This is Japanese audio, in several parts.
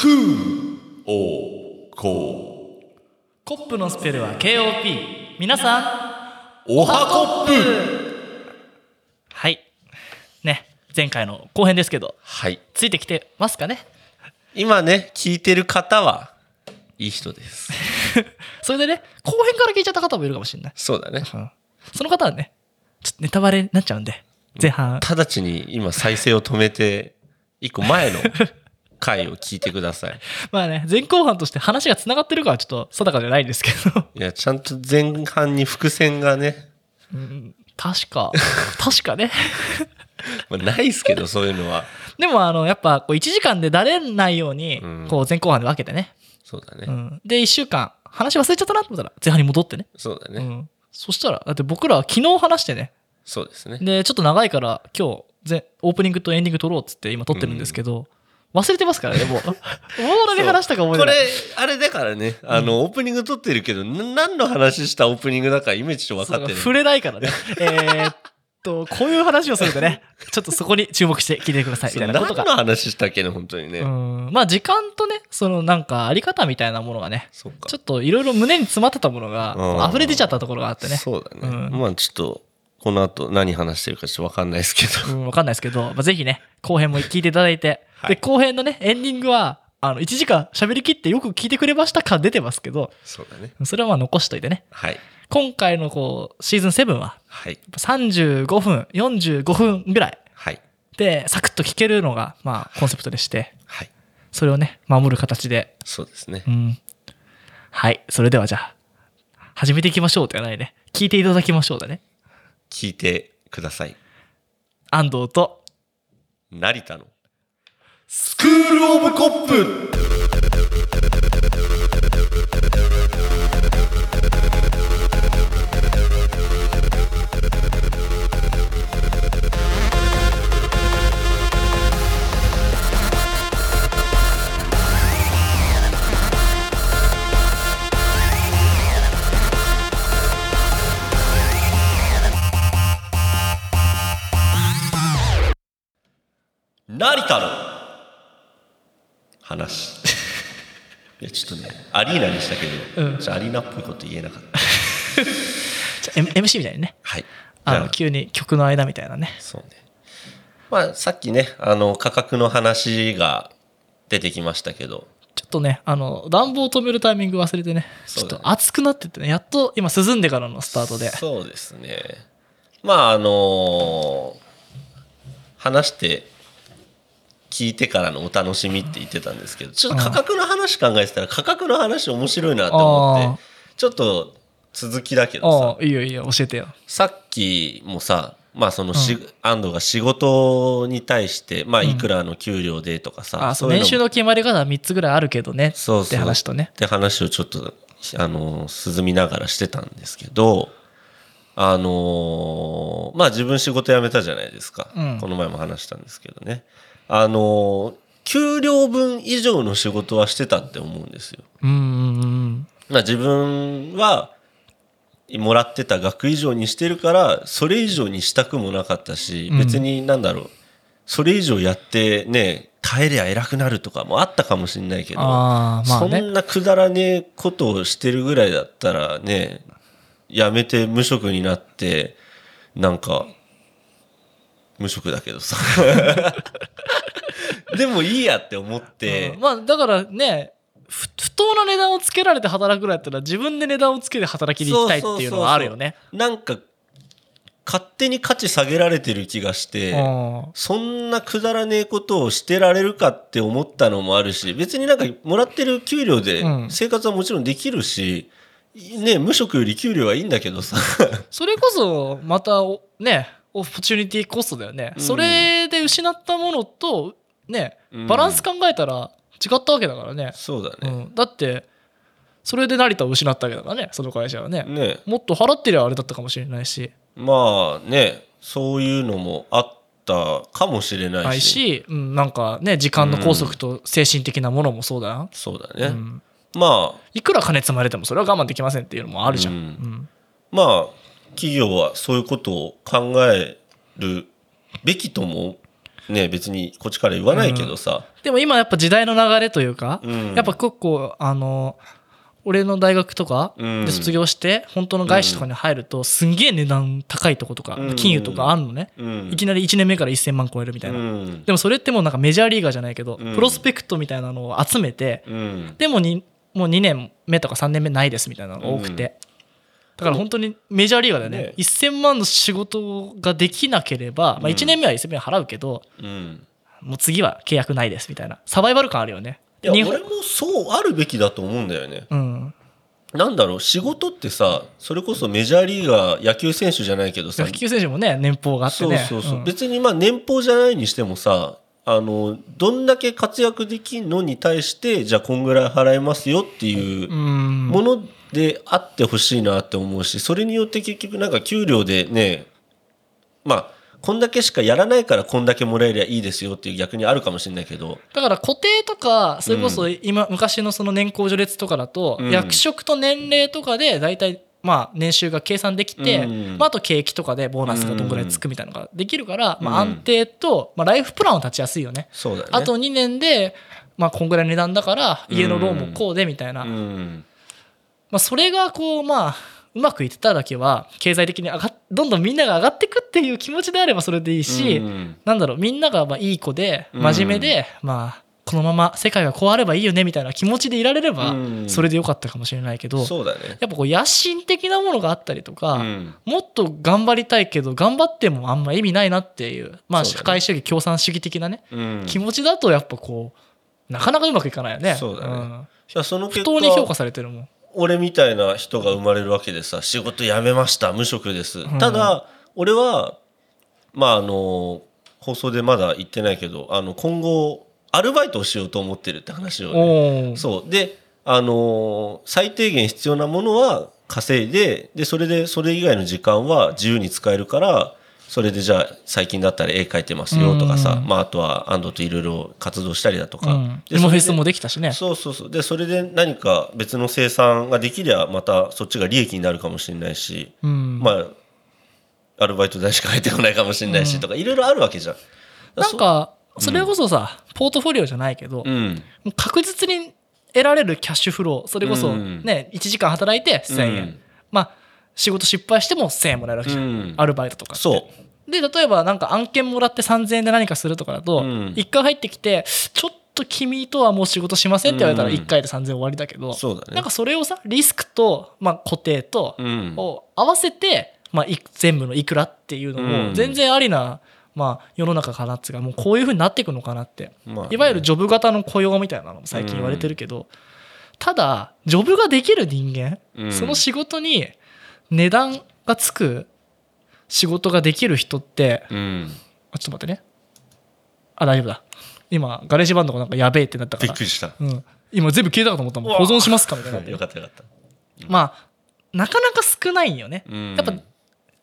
クーおこコップのスペルは KOP 皆さん。おはコップ。はい。ね。前回の後編ですけど。はい。ついてきてますかね？今ね聞いてる方はいい人です。それでね後編から聞いちゃった方もいるかもしれない、そうだね。うん。その方はねちょっとネタバレになっちゃうんで前半。直ちに今再生を止めて一個前の 回を聞いてください。まあね前後半として話がつながってるかはちょっと定かじゃないんですけど。いやちゃんと前半に伏線がね、確か。確かね。まあ、ないっすけどそういうのは。でもあのやっぱこう1時間でだれないようにうん。こう前後半で分けてね、そうだね、うん、で1週間話忘れちゃったなと思ったら前半に戻ってね。そうだね、うん、そしたらだって僕らは昨日話してね。そうですね。でちょっと長いから今日ぜオープニングとエンディング撮ろうっつって今撮ってるんですけど、忘れてますからねもう。もう何話したか覚えてないこれあれだからね。あの、オープニング撮ってるけどな何の話したオープニングだかイメージちょっと分かってる触れないからね。えーっとこういう話をするんでねちょっとそこに注目して聞いてくださいみたいなことが。何の話したっけね本当にね、うん。まあ時間とねそのなんかあり方みたいなものがねそっか。ちょっといろいろ胸に詰まってたものがうん。溢れ出ちゃったところがあってね。そうだね、うん。まあちょっとこの後何話してるかちょっと分かんないですけど。うん、わかんないですけど、まあ、ぜひね、後編も聞いていただいて、はいで、後編のね、エンディングは、あの、1時間喋りきってよく聞いてくれましたか出てますけど、そうだね。それはまあ残しといてね。はい。今回のこう、シーズン7は、はい。35分、45分ぐらいはい。で、サクッと聞けるのが、まあ、コンセプトでして、はい。それをね、守る形で、そうですね。うん。はい、それではじゃあ、始めていきましょうではないね。聞いていただきましょうだね。聞いてください。安藤と、成田のスクールオブコップ。成田の話。いやちょっとねアリーナにしたけど、うん。ちょっとアリーナっぽいこと言えなかった。じゃあ M- MC みたいにね。はい。あの、急に曲の間みたいなね。そうね。まあさっきねあの価格の話が出てきましたけど。ちょっとね、あの、暖房止めるタイミング忘れてね、ちょっと暑くなってってね、やっと今涼んでからのスタートで。そうですね。まああの話して聞いてからのお楽しみって言ってたんですけどちょっと価格の話考えてたら価格の話面白いなと思あー。ってちょっと続きだけどさ。ああ、いいよいいよ、教えてよ。さっきもさまあそのし、安藤が仕事に対してまあいくらの給料でとかさ、あそう、いうのも年収の決まり方は3つぐらいあるけどね。そうそう。って話とね。って話をちょっとあの涼みながらしてたんですけどあのまあ自分仕事辞めたじゃないですか、うん。この前も話したんですけどねあの給料分以上の仕事はしてたって思うんですよ。うん。まあ自分はもらってた額以上にしてるからそれ以上にしたくもなかったし、うん別になんだろうそれ以上やってね耐えりゃ偉くなるとかもあったかもしれないけどああ、まあね。そんなくだらねえことをしてるぐらいだったらねやめて無職になってなんか無職だけどさでもいいやって思って、うん。まあ、だからね、ふ不当な値段をつけられて働くぐらいだったら自分で値段をつけて働きに行きたいっていうのはあるよね。なんか勝手に価値下げられてる気がしてうん。そんなくだらねえことをしてられるかって思ったのもあるし別になんかもらってる給料でうん。生活はもちろんできるし、ね無職より給料はいいんだけどさ。それこそまたおねオプチュニティコストだよね、うん。それで失ったものとねうん。バランス考えたら違ったわけだからね、そうだね、うん、だってそれで成田を失ったわけだからねその会社はね、ね。もっと払ってりゃあれだったかもしれないし。まあねそういうのもあったかもしれないし。うん、なんかね時間の拘束と精神的なものもそうだな、そうだね、うん。まあ。いくら金積まれてもそれは我慢できませんっていうのもあるじゃん、うん。うん。まあ企業はそういうことを考えるべきともね別にこっちから言わないけどさ、でも今やっぱ時代の流れというか、うん。やっぱ結構あの俺の大学とかうん。で卒業して本当の外資とかに入るとすんげえ値段高いとことかうん。金融とかあんのね。うん。いきなり1年目から1000万超えるみたいな。うん。でもそれってもうなんかメジャーリーガーじゃないけどうん。プロスペクトみたいなのを集めてうん。でもにもう2年目とか3年目ないですみたいなのが多くてだから本当にメジャーリーガーだよね。ね。1000万の仕事ができなければまあ1年目は1000万払うけどうん。もう次は契約ないですみたいな。サバイバル感あるよね。いや俺もそうあるべきだと思うんだよね。うん。なんだろう仕事ってさそれこそメジャーリーガー野球選手じゃないけどさ。野球選手もね年俸があってそうねそうそう、ん。別にまあ年俸じゃないにしてもさあのどんだけ活躍できんのに対してじゃあこんぐらい払いますよっていううん。ものであってほしいなって思うしそれによって結局なんか給料でねまあこんだけしかやらないからこんだけもらえりゃいいですよっていう逆にあるかもしれないけど。だから固定とかそれこそ今、昔のその年功序列とかだと、うん。役職と年齢とかで大体まあ年収が計算できて、うん。まあ、あと景気とかでボーナスがどんぐらいつくみたいなのができるから、まあ、うん安定と、まあ、ライフプランを立ちやすいよね。そうだよね。あと2年で、まあ、こんぐらいの値段だから家のローンもこうでみたいな、うんまあ、それがこうまあうまくいってただけは経済的に上がっどんどんみんなが上がってくっていう気持ちであればそれでいいし、うんなんだろうみんながまあいい子で真面目で、まあこのまま世界がこうあればいいよねみたいな気持ちでいられればうん。それでよかったかもしれないけど、そうだね。やっぱこう野心的なものがあったりとか、うん。もっと頑張りたいけど頑張ってもあんま意味ないなっていうまあ社会主義共産主義的なね、うん。気持ちだとやっぱこうなかなかうまくいかないよね。そうだね。ん。いやその不結当に評価果されてるもん。俺みたいな人が生まれるわけでさ仕事辞めました無職です、ただ俺はまああの放送でまだ言ってないけどあの今後アルバイトをしようと思ってるって話をね、そう。であの最低限必要なものは稼いででそれでそれ以外の時間は自由に使えるからそれでじゃあ最近だったら絵描いてますよとかさ、うん。まあ、あとは安藤といろいろ活動したりだとか、うん、でフェスもできたしね。そうそうそう。でそれで何か別の生産ができりゃまたそっちが利益になるかもしれないし、うん。まあアルバイト代しか入ってこないかもしれないし、とかいろいろあるわけじゃん。なんかそれこそさ、ポートフォリオじゃないけど、確実に得られるキャッシュフローそれこそうん。ね、1時間働いて1000円、うん。まあ仕事失敗しても1000円もらえるわけじゃん、うん。アルバイトとかそう。で例えばなんか案件もらって3000円で何かするとかだと、うん。1回入ってきてちょっと君とはもう仕事しませんって言われたらうん。1回で3000円終わりだけど、そうだね。なんかそれをさリスクと、まあ、固定と、うん。を合わせて、まあ、い全部のいくらっていうのうん。も全然ありな、まあ、世の中かなっつうかもうこういうふうになっていくのかなって、まあね。いわゆるジョブ型の雇用みたいなのも最近言われてるけど、ただジョブができる人間、うん。その仕事に値段がつく仕事ができる人ってうん。あちょっと待ってね。あ大丈夫だ。今 GarageBand がなんかやべえってなったから。びっくりした。うん、今全部消えたかと思ったもん。保存しますかみたいにな。よかったよかった。まあなかなか少ないんよね、うん。やっぱ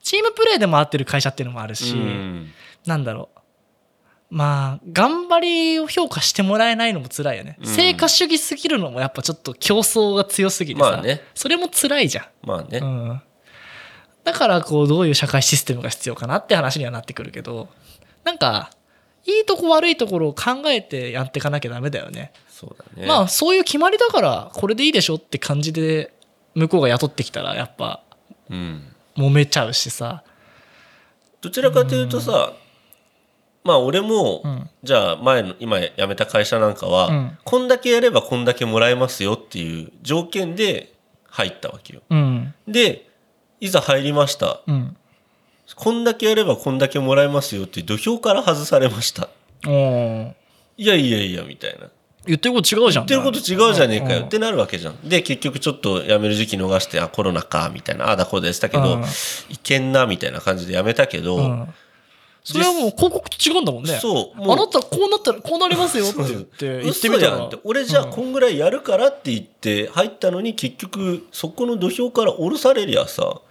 チームプレーで回ってる会社っていうのもあるし、うん。なんだろう。まあ頑張りを評価してもらえないのも辛いよね、うん。成果主義すぎるのもやっぱちょっと競争が強すぎてさ、まあね。それも辛いじゃまあね。ん、う。ん、だからこうどういう社会システムが必要かなって話にはなってくるけどなんかいいとこ悪いところを考えてやっていかなきゃダメだよねそうだね。まあそういう決まりだからこれでいいでしょって感じで向こうが雇ってきたらやっぱうん。揉めちゃうしさどちらかというとさ、まあ俺も、うんじゃあ前の今辞めた会社なんかは、うんこんだけやればこんだけもらえますよっていう条件で入ったわけよ。うんでいざ入りました。うん。こんだけやればこんだけもらえますよって土俵から外されました。いやいやいやみたいな。言ってること違うじゃん。言ってること違うじゃねえかようん。ってなるわけじゃん。で結局ちょっと辞める時期逃してあコロナかみたいなああだこうでしたけどうん。いけんなみたいな感じで辞めたけど、うん。それはもう広告と違うんだもんね。そうあなたこうなったらこうなりますよって言って 言ってみたら。俺じゃあこんぐらいやるからって言って入ったのに結局そこの土俵から降ろされりゃさ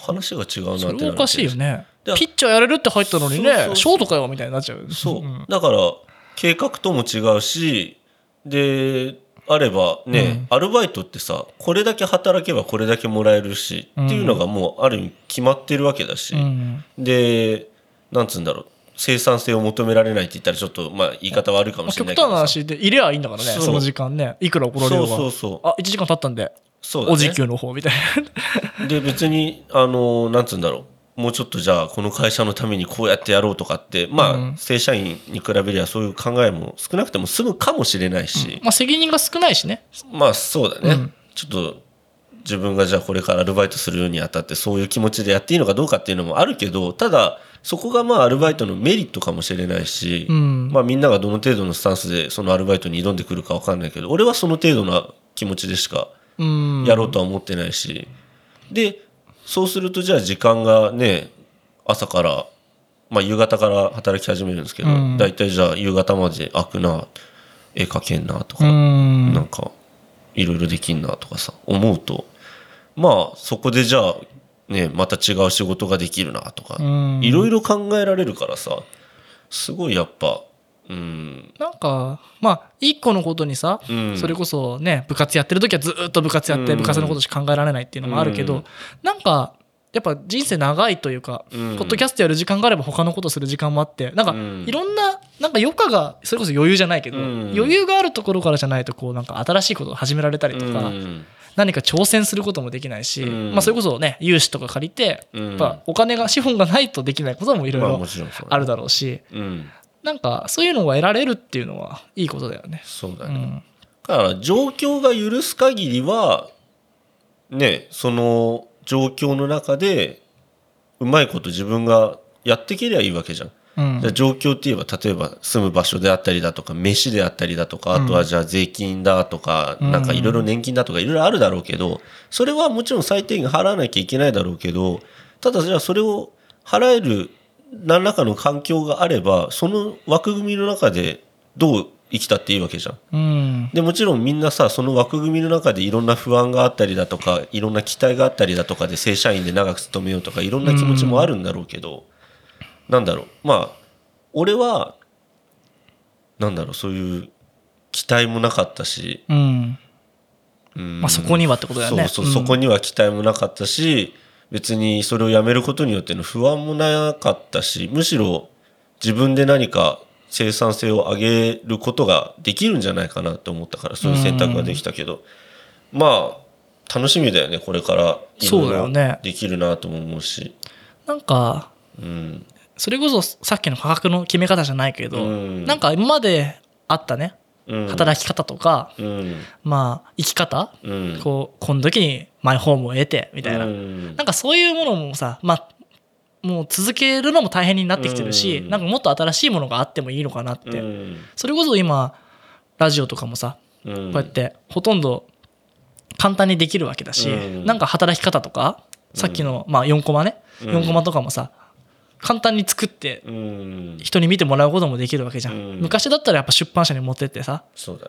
話が違うなってなるそれおかしいよね。だピッチャーやれるって入ったのにねショートかよみたいになっちゃう。そう、ん。だから計画とも違うしであればね、アルバイトってさこれだけ働けばこれだけもらえるし、っていうのがもうある意味決まってるわけだし、うん。でなんつうんだろう。生産性を求められないって言ったらちょっとまあ言い方悪いかもしれないけどさ。極端な話で入ればいいんだからねその時間ね。いくら怒られよそうそうそう。あ1時間経ったんでそうだね。お時給の方みたいな。で別にあのなんつうんだろう。もうちょっとじゃあこの会社のためにこうやってやろうとかってまあ、うん。正社員に比べりゃそういう考えも少なくても済むかもしれないし、まあ責任が少ないしね。まあそうだね、うん。ちょっと自分がじゃあこれからアルバイトするにあたってそういう気持ちでやっていいのかどうかっていうのもあるけどただそこがまあアルバイトのメリットかもしれないし、うん。まあみんながどの程度のスタンスでそのアルバイトに挑んでくるか分かんないけど俺はその程度な気持ちでしかうんやろうとは思ってないし、でそうするとじゃあ時間がね朝から、まあ、夕方から働き始めるんですけど、うん。だいたいじゃあ夕方まで開くな絵描けんなとうか、ん。なんかいろいろできんなとかさ思うとまあそこでじゃあねまた違う仕事ができるなとかうん。いろいろ考えられるからさすごいやっぱうん。なんかまあ一個のことにさ、うん。それこそね部活やってる時はずっと部活やってうん。部活のことしか考えられないっていうのもあるけど、うん。なんかやっぱ人生長いというか、うん。ポッドキャストやる時間があれば他のことする時間もあってなんかうん。いろんななんか余暇がそれこそ余裕じゃないけど、うん。余裕があるところからじゃないとこうなんか新しいことを始められたりとか、うん。何か挑戦することもできないし、うん。まあ、それこそね融資とか借りて、うんやっぱお金が資本がないとできないこともいろいまあろあるだろうし、うんなんかそういうのが得られるっていうのはいいことだよね。そうだね、うん。だから状況が許す限りはねその状況の中でうまいこと自分がやっていけりゃいいわけじゃん。うん。じゃあ状況って言えば例えば住む場所であったりだとか飯であったりだとかあとはじゃあ税金だとか、うん。なんかいろいろ年金だとかいろいろあるだろうけどそれはもちろん最低限払わなきゃいけないだろうけどただじゃあそれを払える何らかの環境があればその枠組みの中でどう生きたっていいわけじゃん。うんでもちろんみんなさその枠組みの中でいろんな不安があったりだとかいろんな期待があったりだとかで正社員で長く勤めようとかいろんな気持ちもあるんだろうけど、なんだろうまあ俺はなんだろうそういう期待もなかったし、うんうんまあ、そこにはってことだよね。そうそう、そこには期待もなかったし別にそれをやめることによっての不安もなかったしむしろ自分で何か生産性を上げることができるんじゃないかなと思ったからそういう選択ができたけど、まあ楽しみだよねこれから。いろそういろだよねできるなとも思うし。なんかうん。それこそさっきの価格の決め方じゃないけど、うん。なんか今まであったね。うん。働き方とか、うん。まあ生き方、うん。こうこの時にマイホームを得てみたいな、うん。なんかそういうものもさまあもう続けるのも大変になってきてるし、うん。なんかもっと新しいものがあってもいいのかなって、うん。それこそ今ラジオとかもさうん。こうやってほとんど簡単にできるわけだし、うん。なんか働き方とかさっきの、まあ、4コマね。うん。4コマとかもさ簡単に作ってうん。人に見てもらうこともできるわけじゃん、うん。昔だったらやっぱ出版社に持ってってさ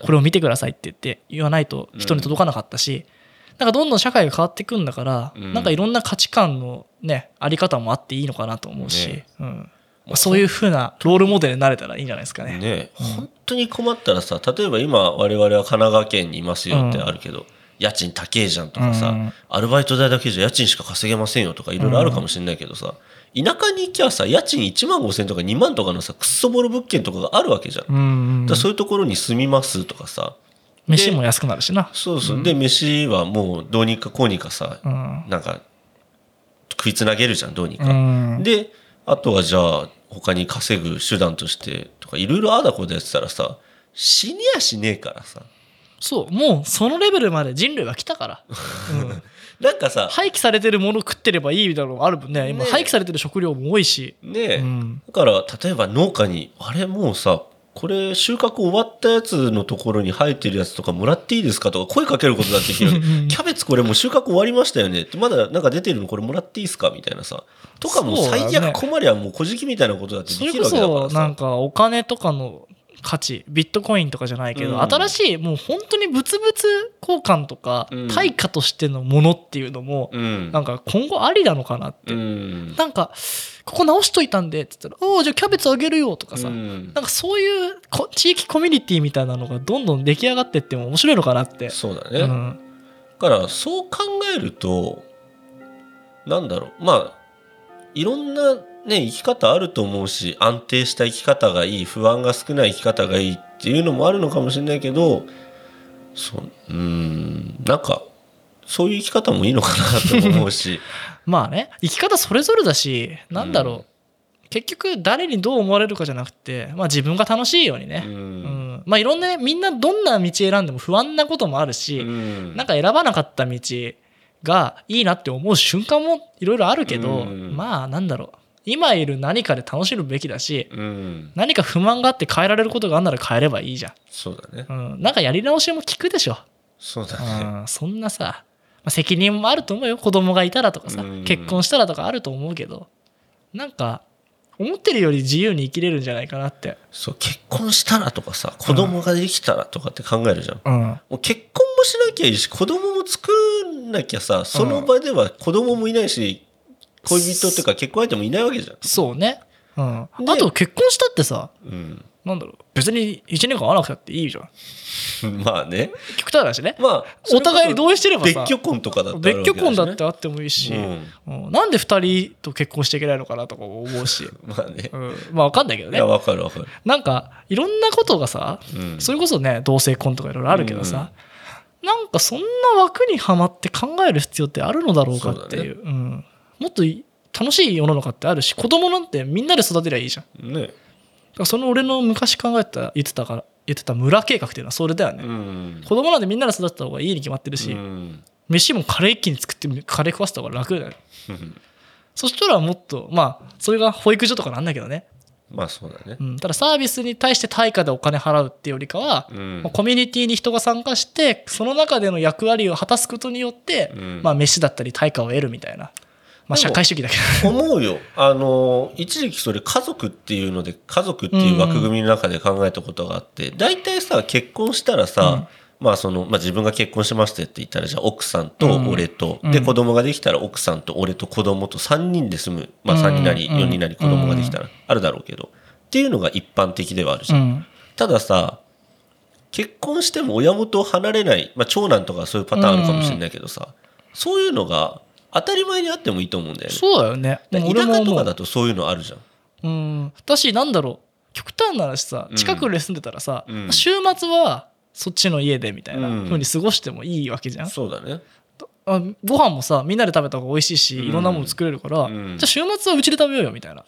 これを見てくださいって言って言わないと人に届かなかったし、なんかどんどん社会が変わっていくんだから、うん。なんかいろんな価値観のねあり方もあっていいのかなと思うし、ね。うん。まあそういうふうなロールモデルになれたらいいんじゃないですかね。ね。本当に困ったらさ例えば今我々は神奈川県にいますよってあるけど、家賃高えじゃんとかさ、うん。アルバイト代だけじゃ家賃しか稼げませんよとかいろいろあるかもしれないけどさ、田舎に行きゃさ家賃1万5千とか2万とかのさくっそボロ物件とかがあるわけじゃん、うんらそういうところに住みますとかさ飯も安くなるしな。そうそう、で飯はもうどうにかこうにかさ、うん。なんか食いつなげるじゃんどうにか、うん。であとはじゃあ他に稼ぐ手段としてとかいろいろああだこうだやってたらさ死にやしねえからさ。そうもうそのレベルまで人類は来たから、うん。なんかさ廃棄されてるもの食ってればいいみたいなのがあるもんね。今ね廃棄されてる食料も多いし、ねえ、うん。だから例えば農家にあれもうさこれ収穫終わったやつのところに生えてるやつとかもらっていいですか？とか声かけることだってできるキャベツこれもう収穫終わりましたよね。ってまだなんか出てるのこれもらっていいですか？みたいなさ。とかも最悪困りゃもう小じきみたいなことだってできるわけだからさ。そなんかお金とかの価値ビットコインとかじゃないけど、うん。新しいもう本当に物々交換とか、うん。対価としてのものっていうのも、うん。なんか今後ありなのかなって、うん。なんかここ直しといたんでって言ったら「おおじゃあキャベツあげるよ」とかさ、うん。なんかそういうこ地域コミュニティみたいなのがどんどん出来上がってっても面白いのかなって。そうだね、うん。だからそう考えるとなんだろう。まあいろんなね生き方あると思うし安定した生き方がいい不安が少ない生き方がいいっていうのもあるのかもしれないけどそうんなんかそういう生き方もいいのかなと思うし。まあね生き方それぞれだしなんだろう、うん。結局誰にどう思われるかじゃなくて、まあ、自分が楽しいようにね、ううんん。まあいろんなねみんなどんな道選んでも不安なこともあるし、うん。なんか選ばなかった道がいいなって思う瞬間もいろいろあるけど、うん。まあなんだろう今いる何かで楽しむべきだしうん。何何か不満があって変えられることがあんなら変えればいいじゃそうだね。ん、うん、なんかやり直しも聞くでしょ、そうだね。うん、そんなさ、まあ、責任もあると思うよ。子供がいたらとかさ、うん。結婚したらとかあると思うけどなんか思ってるより自由に生きれるんじゃないかなって、そう結婚したらとかさ子供ができたらとかって考えるじゃん、うん、もう結婚もしなきゃいいし子供も作んなきゃさその場では子供もいないし、恋人っていうか結婚相手もいないわけじゃん。そうね、うん、あでと結婚したってさうん。なんだろう。別に1年間会わなくたっていいじゃん。まあね。極端だしね。まあお互いに同意してればさ別居婚とかだったら別居婚だってああってもいいし、るわうん。なんで2人と結婚しちゃいけないのかなとか思うし、まあね。うん、まあ分かんないけどね。いやわかるわかる。なんかいろんなことがさ、うん。それこそね同性婚とかいろいろあるけどさ、なんかそんな枠にはまって考える必要ってあるのだろうかっていう。うん、もっとい楽しい世の中ってあるし子供なんてみんなで育てりゃいいじゃん。だねからその俺の昔考えた言ってたから言ってた村計画っていうのはそれだよね、うん。子供なんてみんなで育てた方がいいに決まってるし、うん。飯もカレー一気に作ってカレー食わせた方が楽だよそしたらもっとまあそれが保育所とかなんだけどね、まあそうだね。うん、ただサービスに対して対価でお金払うっていうよりかは、うん。まあコミュニティに人が参加してその中での役割を果たすことによって、うん。まあ飯だったり対価を得るみたいな、まあ、社会主義だけど思うよ。あの一時期それ家族っていうので家族っていう枠組みの中で考えたことがあって大体さ結婚したらさ、まあそのまあ、自分が結婚しましたって言ったらじゃあ奥さんと俺と、うん。で子供ができたら奥さんと俺と子供と3人で住む、まあ、3人なりうん。4人なり子供ができたらあるだろうけど。っていうのが一般的ではあるじゃん。うん。たださ結婚しても親元を離れない、まあ、長男とかそういうパターンあるかもしれないけどさ、そういうのが当たり前にあってもいいと思うんだよね。そうだよね。田舎とかだとそういうのあるじゃん。うん。だしなんだろう。極端な話さうん。近くで住んでたらさ、うん。週末はそっちの家でみたいなうん。風に過ごしてもいいわけじゃん、そうだね。あご飯もさみんなで食べた方が美味しいしうんいろんなもの作れるから、うんじゃあ週末はうちで食べようよみたいな。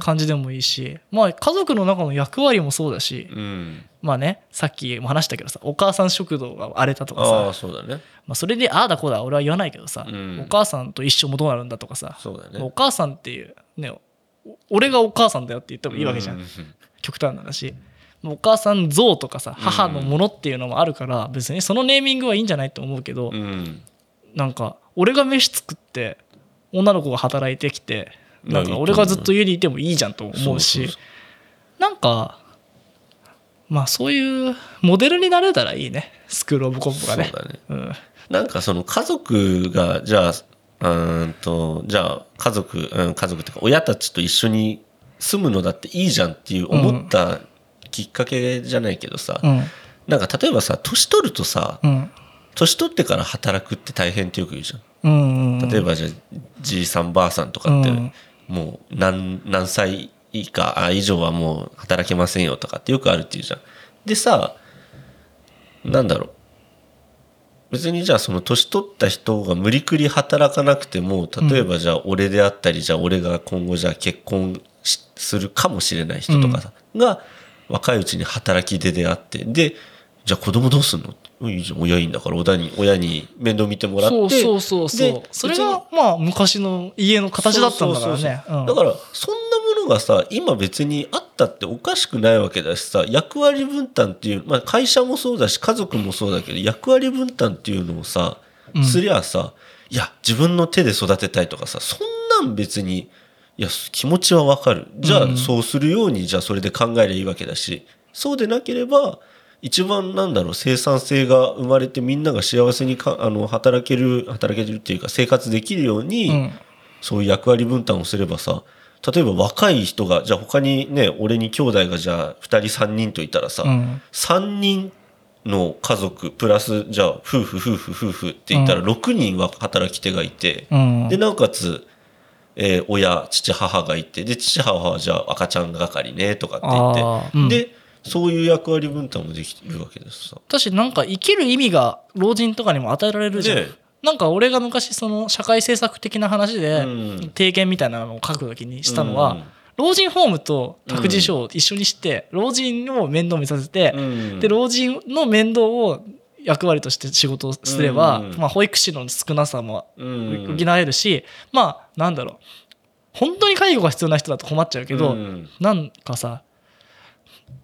感じでもいいしまあ家族の中の役割もそうだし、うん。まあねさっきも話したけどさお母さん食堂が荒れたとかあさあ、そうだね。まあ、それでああだこうだ俺は言わないけどさ、うんお母さんと一緒もどうなるんだとかさ、そうだね。お母さんっていうねお俺がお母さんだよって言ってもいいわけじゃん、う極端な話お母さん像とかさ母のものっていうのもあるから別にそのネーミングはいいんじゃないと思うけど、うん。なんか俺が飯作って女の子が働いてきてなんか俺がずっと家にいてもいいじゃんと思うしなんかまあそういうモデルになれたらいいね。スクール・オブ・コンプがね。そうだね。うん。なんかその家族が、じゃあ、うーんと、じゃあ家族、うん、家族っていうか親たちと一緒に住むのだっていいじゃんっていう思ったきっかけじゃないけどさ、うん。なんか例えばさ、年取るとさ、うん年取ってから働くって大変ってよく言うじゃん。うんうん例えばじゃあじいさんばあさんとかって、うんもう何何歳以下あ以上はもう働けませんよとかってよくあるっていうじゃん。でさなんだろう別にじゃあその年取った人が無理くり働かなくても例えばじゃあ俺であったりじゃあ俺が今後じゃあ結婚しするかもしれない人とかさ、が若いうちに働き手であってでじゃあ子供どうすんのうんいいじゃん親いいんだから親に親に面倒見てもらってそうそうそうそう。でそれがまあ昔の家の形だったんだからね。だからそんなものがさ今別にあったっておかしくないわけだしさ役割分担っていう、まあ、会社もそうだし家族もそうだけど役割分担っていうのをさうん。すりゃさ、いや自分の手で育てたいとかさそんなん別にいや気持ちはわかる。じゃうん。あそうするようにじゃあそれで考えればいいわけだしそうでなければ一番なんだろう生産性が生まれてみんなが幸せにかあの働ける働けるっていうか生活できるように、うん。そういう役割分担をすればさ例えば若い人がじゃあ他にね俺に兄弟がじゃあ2人3人といたらさ、うん。3人の家族プラスじゃあ夫婦夫婦夫婦って言ったらうん。6人は働き手がいて、うん。でなおかつえー親父母がいてで父母はじゃあ赤ちゃん係ねとかって言って、うん。でそういう役割分担もできてるわけですさ。私なんか生きる意味が老人とかにも与えられるじゃん、ねなんか俺が昔その社会政策的な話でうん。提言みたいなのを書くときにしたのは、うん。老人ホームと託児所を一緒にして、老人を面倒見させて、うん。で老人の面倒を役割として仕事をすれば、うん。まあ、保育士の少なさもうん。補えるし、まあなんだろう。本当に介護が必要な人だと困っちゃうけど、うん。なんかさ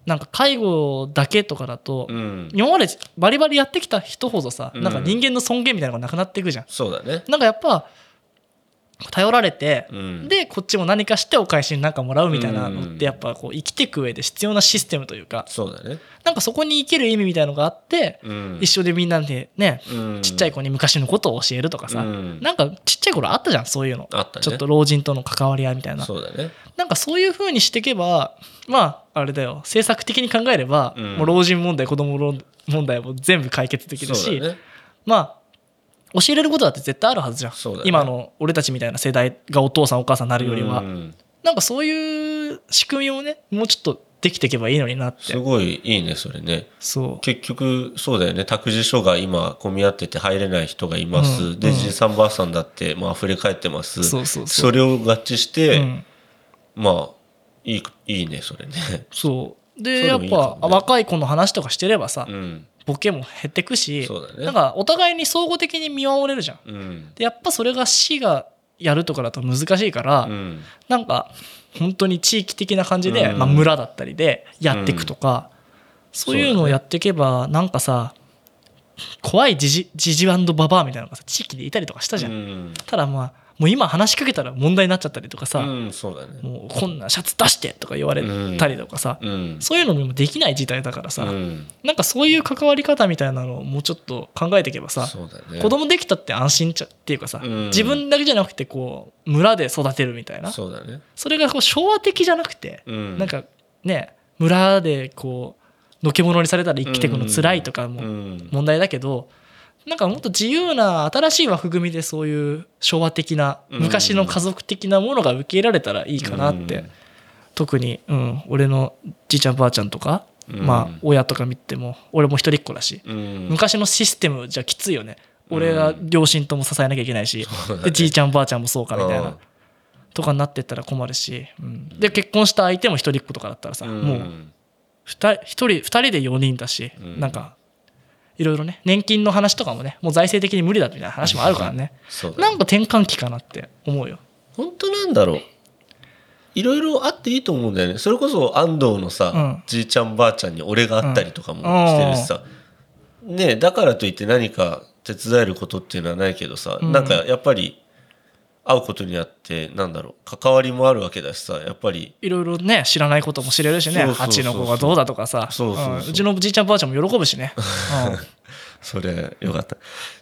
なんか介護だけとかだと、うん今までバリバリやってきた人ほどさ、うんなんか人間の尊厳みたいなのがなくなっていくじゃん。そうだね。なんかやっぱ頼られて、うん。でこっちも何かしてお返しに何かもらうみたいなのっうんてやっぱこう生きていく上で必要なシステムというかそうだね。なんかそこに生きる意味みたいのがあって、うん。一緒でみんなでね、うん。ちっちゃい子に昔のことを教えるとかさ、うん。なんかちっちゃい頃あったじゃんそういうの、あったね。ちょっと老人との関わり合いみたいな。そうだね。なんかそういう風にしていけばまああれだよ。政策的に考えれば、うん。もう老人問題子供問題も全部解決できるし。まあ教えれることだって絶対あるはずじゃん、ね。今の俺たちみたいな世代がお父さんお母さんになるよりは、うん。なんかそういう仕組みをねもうちょっとできていけばいいのになって。すごいいいねそれね。そう。結局そうだよね。託児所が今混み合ってて入れない人がいます、でうんうん。じいさんばあさんだってまあ溢れ返ってます。そうそうそう。れを合致して、うん。まあいいいいねそれね。そう。でやっぱ若い子の話とかしてればさ、うんボケも減ってくし、ね。なんかお互いに相互的に見守れるじゃん。うん。でやっぱそれが市がやるとかだと難しいから、うん。なんか本当に地域的な感じで、うん。まあ、村だったりでやっていくとか、そういうのをやっていけばなんかさ怖いジジジジバババアみたいなのがさ地域でいたりとかしたじゃん、うん。ただまあもう今話しかけたら問題になっちゃったりとかさ、うんそうだね。もうこんなシャツ出してとか言われたりとかさ、うんそういうのもできない事態だからさ、うん。なんかそういう関わり方みたいなのをもうちょっと考えていけばさ、ね。子供できたって安心ちゃっていうかさ、うん。自分だけじゃなくてこう村で育てるみたいな。そうだね。それがこう昭和的じゃなくて、うん。なんかね村でこうのけ者にされたら生きていくの辛いとかもうん。問題だけど、なんかもっと自由な新しい枠組みでそういう昭和的なうん。昔の家族的なものが受け入れられたらいいかなって、うん。特に、うん、俺のじいちゃんばあちゃんとか、うん。まあ親とか見ても俺も一人っ子だし、うん。昔のシステムじゃきついよね。俺が両親とも支えなきゃいけないし、でじいちゃんばあちゃんもそうかみたいな、うん。とかになってったら困るし、うん。で結婚した相手も一人っ子とかだったらさ、うん。もう二人一人二人で4人だし、うん。なんかいろいろね年金の話とかもねもう財政的に無理だみたいな話もあるからね。そうなんか転換期かなって思うよ。本当なんだろう。いろいろあっていいと思うんだよね。それこそ安藤のさ、うん。じいちゃんばあちゃんに俺があったりとかもしてるしさ、ねえだからといって何か手伝えることっていうのはないけどさ、うん。なんかやっぱり会うことによってなんだろう関わりもあるわけだしさやっぱり。いろいろね知らないことも知れるしね蜂の子がどうだとかさ。うちのじいちゃんばあちゃんも喜ぶしね、う んそれよかった。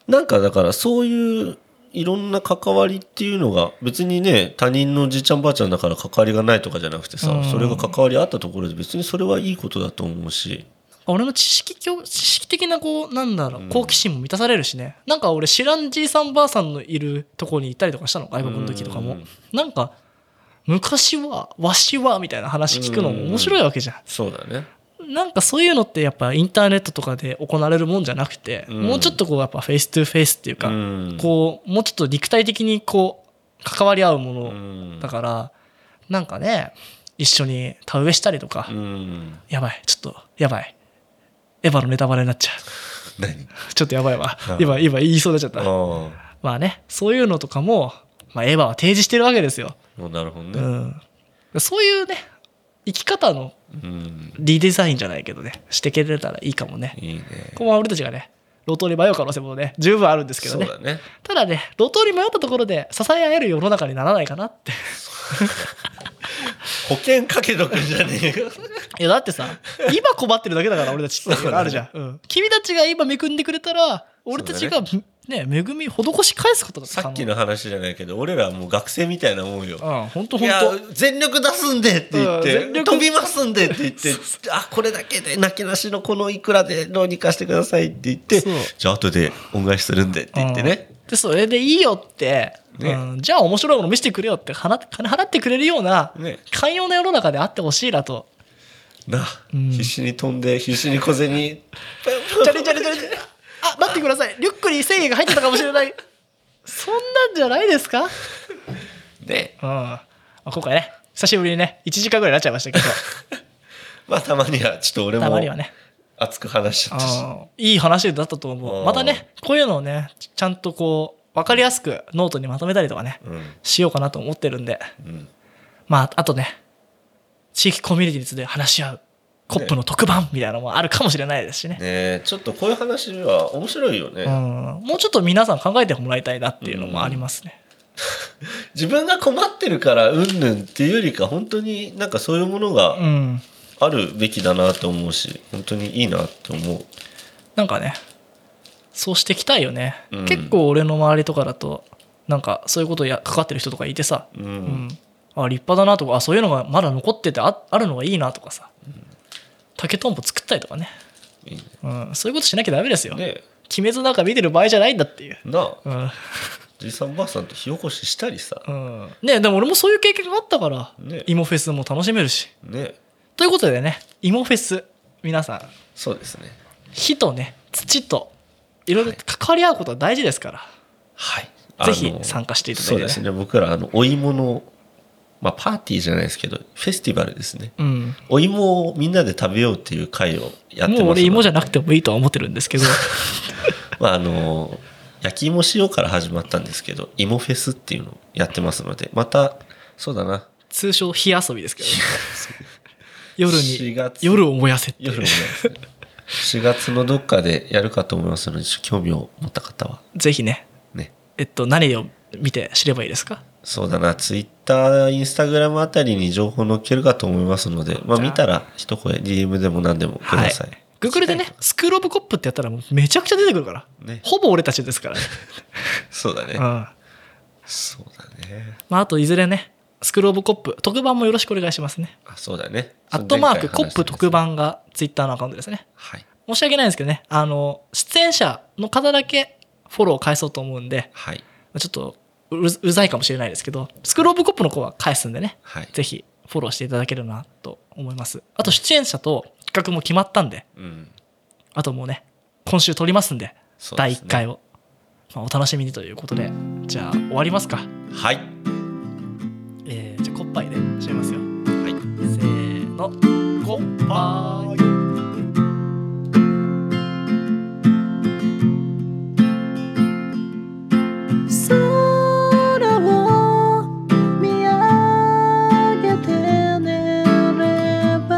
なんかだからそういういろんな関わりっていうのが別にね他人のじいちゃんばあちゃんだから関わりがないとかじゃなくてさ、うん。それが関わりあったところで別にそれはいいことだと思うし俺の知識教知識的なこうなんだろう好奇心も満たされるしね、なんか俺知らんじいさんばあさんのいるとこに行ったりとかしたの？外国の時とかも、うん。なんか昔はわしはみたいな話聞くのも面白いわけじゃん、そうだね。なんかそういうのってやっぱインターネットとかで行われるもんじゃなくて、うん。もうちょっとこうやっぱ face to face っていうか、うん。こうもうちょっと肉体的にこう関わり合うもうのん。だから、なんかね一緒に田植えしたりとか、うん。やばいちょっとやばいエヴァのネタバレになっちゃう。何？ちょっとやばいわ。うん今今言いそうになっちゃった。あまあねそういうのとかも、まあ、エヴァは提示してるわけですよ、あなるほどね。うん、そういうね生き方のうん。リデザインじゃないけどねしてけれたらいいかもね。いいね。ここは俺たちがね路頭に迷う可能性もね十分あるんですけどね。そうだね。ただね路頭に迷ったところで支え合える世の中にならないかなって保険かけとくんじゃねえよ。いやだってさ今困ってるだけだから俺たち。あるじゃん、うん。君たちが今恵んでくれたら俺たちがね。恵み施し返すことだってさっきの話じゃないけど俺らはもう学生みたいなもんよ。うん本当本当全力出すんでって言って、飛びますんでって言ってあこれだけでなけなしのこのいくらでどうにかしてくださいって言ってじゃあ後で恩返しするんでって言ってね。でそれでいいよって、ね。うん、じゃあ面白いもの見せてくれよって払金払ってくれるようなね。寛容な世の中であってほしいなと。な、ん。必死に飛んで必死に小銭。チャリチャリチャリあ待ってください。リュックに繊維が入ってたかもしれない。そんなんじゃないですか、うん。ねまあ、今回ね久しぶりにね1時間ぐらいになっちゃいましたけど。まあたまにはちょっと俺もたまにはね。熱く話しちゃったし。うん。いい話だったと思う。うん。またねこういうのをねちゃんとこう分かりやすくノートにまとめたりとかねうん。しようかなと思ってるんで。うん。まああとね地域コミュニティについて話し合うコップの特番みたいなのもあるかもしれないですしね。ねえ。ちょっとこういう話は面白いよね、うん、もうちょっと皆さん考えてもらいたいなっていうのもありますね。自分が困ってるからうんぬんっていうよりか本当になんかそういうものうがん、あるべきだなと思うし本当にいいなって思う。なんかねそうしていきたいよね、うん。結構俺の周りとかだとなんかそういうことやかかってる人とかいてさ、うん、うん。あ立派だなとかあそういうのがまだ残っててああるのがいいなとかさ、竹とんぼ作ったりとかね、いいね。うん、そういうことしなきゃダメですよ。ね。鬼滅なんか見てる場合じゃないんだっていう。えなあ。うん。じいさんばあさんと火起こししたりさ。うん、ねでも俺もそういう経験があったから、ね。芋フェスも楽しめるし。ね。えということでね芋フェス皆さん。そうですね。火とね土とい。ろいろ関わり合うことは大事ですから、はい。ぜひ参加していただいて。ねそうですね。僕らあのお芋のまあパーティーじゃないですけどフェスティバルですね。うん、お芋をみんなで食べようっていう会をやってますもう俺芋じゃなくててもいいとは思ってるんですけど。まああの焼き芋しようから始まったんですけど芋フェスっていうのをやってますので。またそうだな。通称火遊びですけど、ね、夜4に月。夜を燃やせっていう。夜もね4月のどっかでやるかと思いますので興味を持った方は。ぜひね。ね。えっと何を見て知ればいいですか？そうだな。ツイッターインスタグラムあたりに情報載っけるかと思いますのでまあ見たら一声 DM でも何でもください、Google でねスクールオブコップってやったらもうめちゃくちゃ出てくるから、ね。ほぼ俺たちですからね、そうだね、うん。そうだね。まあ、あといずれねスクールオブコップ特番もよろしくお願いしますね。あそうだね。アットマークコップ特番がツイッターのアカウントですね。はい。申し訳ないんですけどね。あの出演者の方だけフォローを返そうと思うんではい。ちょっとううざいかもしれないですけどスクールオブコップの子は返すんでね。はい。ぜひフォローしていただけるなと思います。あと出演者と企画も決まったんでうん。あともうね今週撮りますんで第そうですね。1回を、まあ、お楽しみにということでじゃあ終わりますか、はいっぱいで締めますよ。はい。せーの。ごっぱい空を見上げて寝れば